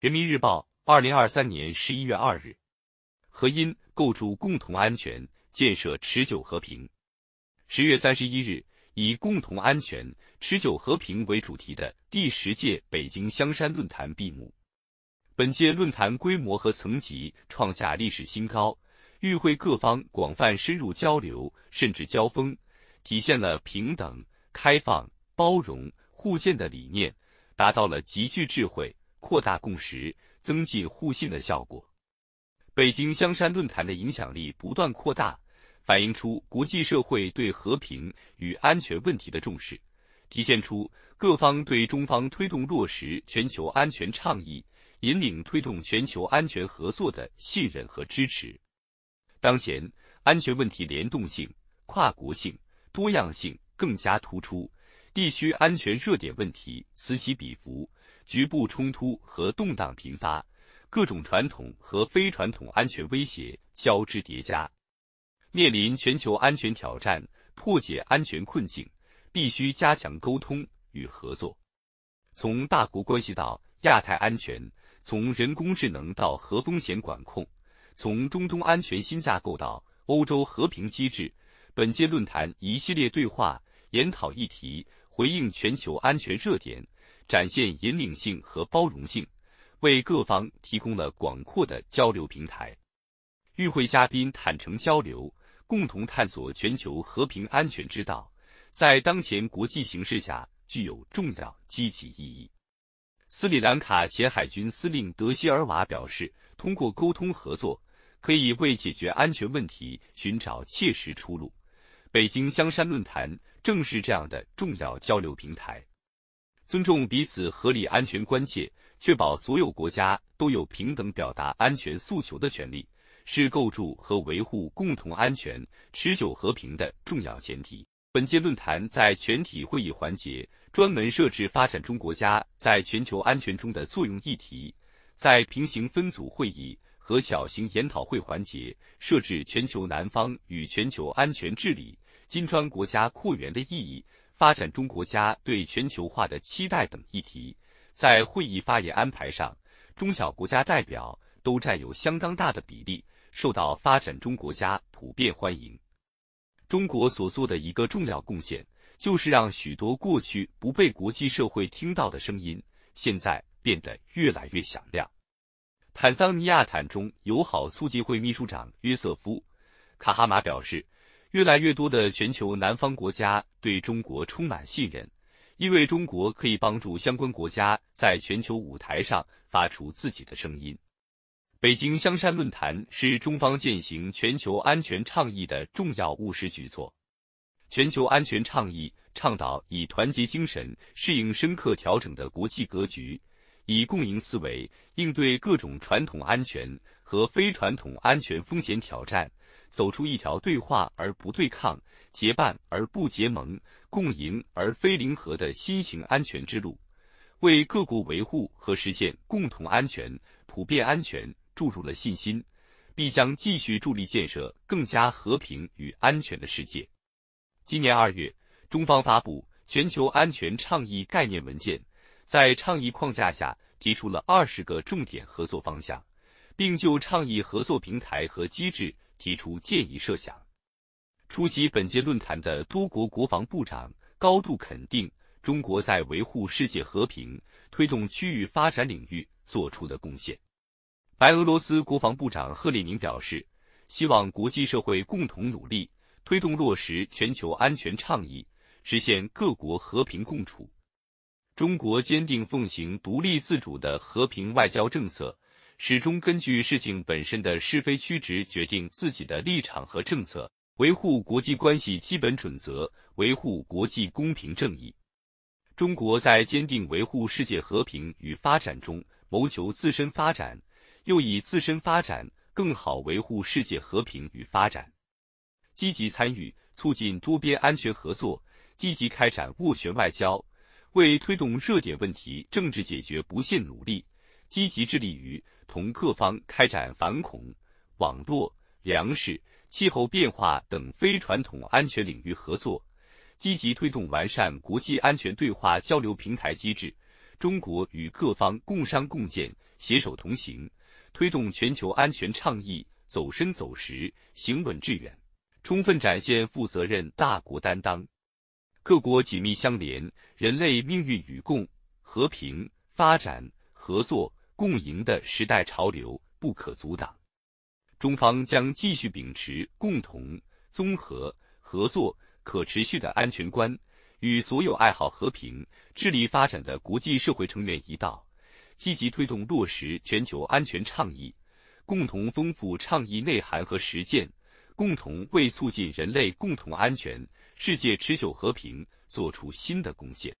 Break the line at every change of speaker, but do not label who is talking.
人民日报，二零二三年十一月二日，和因构筑共同安全，建设持久和平。十月三十一日，以“共同安全、持久和平”为主题的第十届北京香山论坛闭幕。本届论坛规模和层级创下历史新高，与会各方广泛深入交流，甚至交锋，体现了平等、开放、包容、互鉴的理念，达到了集聚智慧、扩大共识、增进互信的效果。北京香山论坛的影响力不断扩大，反映出国际社会对和平与安全问题的重视，体现出各方对中方推动落实全球安全倡议。引领推动全球安全合作的信任和支持。当前，安全问题联动性、跨国性、多样性更加突出，地区安全热点问题此起彼伏，局部冲突和动荡频发，各种传统和非传统安全威胁交织叠加。面临全球安全挑战，破解安全困境，必须加强沟通与合作。从大国关系到亚太安全。从人工智能到核风险管控，从中东安全新架构到欧洲和平机制，本届论坛一系列对话研讨议题，回应全球安全热点，展现引领性和包容性，为各方提供了广阔的交流平台。与会嘉宾坦诚交流，共同探索全球和平安全之道，在当前国际形势下具有重要积极意义。斯里兰卡前海军司令德希尔瓦表示，通过沟通合作，可以为解决安全问题寻找切实出路。北京香山论坛正是这样的重要交流平台。尊重彼此合理安全关切，确保所有国家都有平等表达安全诉求的权利，是构筑和维护共同安全、持久和平的重要前提。本届论坛在全体会议环节专门设置发展中国家在全球安全中的作用议题，在平行分组会议和小型研讨会环节设置全球南方与全球安全治理、金砖国家扩员的意义、发展中国家对全球化的期待等议题。在会议发言安排上，中小国家代表都占有相当大的比例，受到发展中国家普遍欢迎。中国所做的一个重要贡献，就是让许多过去不被国际社会听到的声音，现在变得越来越响亮。坦桑尼亚坦中友好促进会秘书长约瑟夫·卡哈马表示，越来越多的全球南方国家对中国充满信任，因为中国可以帮助相关国家在全球舞台上发出自己的声音。北京香山论坛是中方践行全球安全倡议的重要务实举措。全球安全倡议倡导以团结精神适应深刻调整的国际格局，以共赢思维应对各种传统安全和非传统安全风险挑战，走出一条对话而不对抗、结伴而不结盟、共赢而非零和的新型安全之路，为各国维护和实现共同安全、普遍安全。注入了信心，必将继续助力建设更加和平与安全的世界。今年二月，中方发布全球安全倡议概念文件，在倡议框架下提出了二十个重点合作方向，并就倡议合作平台和机制提出建议设想。出席本届论坛的多国国防部长高度肯定中国在维护世界和平、推动区域发展领域做出的贡献。白俄罗斯国防部长赫列宁表示，希望国际社会共同努力，推动落实全球安全倡议，实现各国和平共处。中国坚定奉行独立自主的和平外交政策，始终根据事情本身的是非曲直决定自己的立场和政策，维护国际关系基本准则，维护国际公平正义。中国在坚定维护世界和平与发展中，谋求自身发展。又以自身发展更好维护世界和平与发展，积极参与促进多边安全合作，积极开展斡旋外交，为推动热点问题政治解决不懈努力，积极致力于同各方开展反恐、网络、粮食、气候变化等非传统安全领域合作，积极推动完善国际安全对话交流平台机制。中国与各方共商共建。携手同行，推动全球安全倡议走深走实、行稳致远，充分展现负责任大国担当。各国紧密相连，人类命运与共、和平发展、合作共赢的时代潮流不可阻挡。中方将继续秉持共同、综合、合作、可持续的安全观。与所有爱好和平、致力发展的国际社会成员一道，积极推动落实全球安全倡议，共同丰富倡议内涵和实践，共同为促进人类共同安全、世界持久和平做出新的贡献。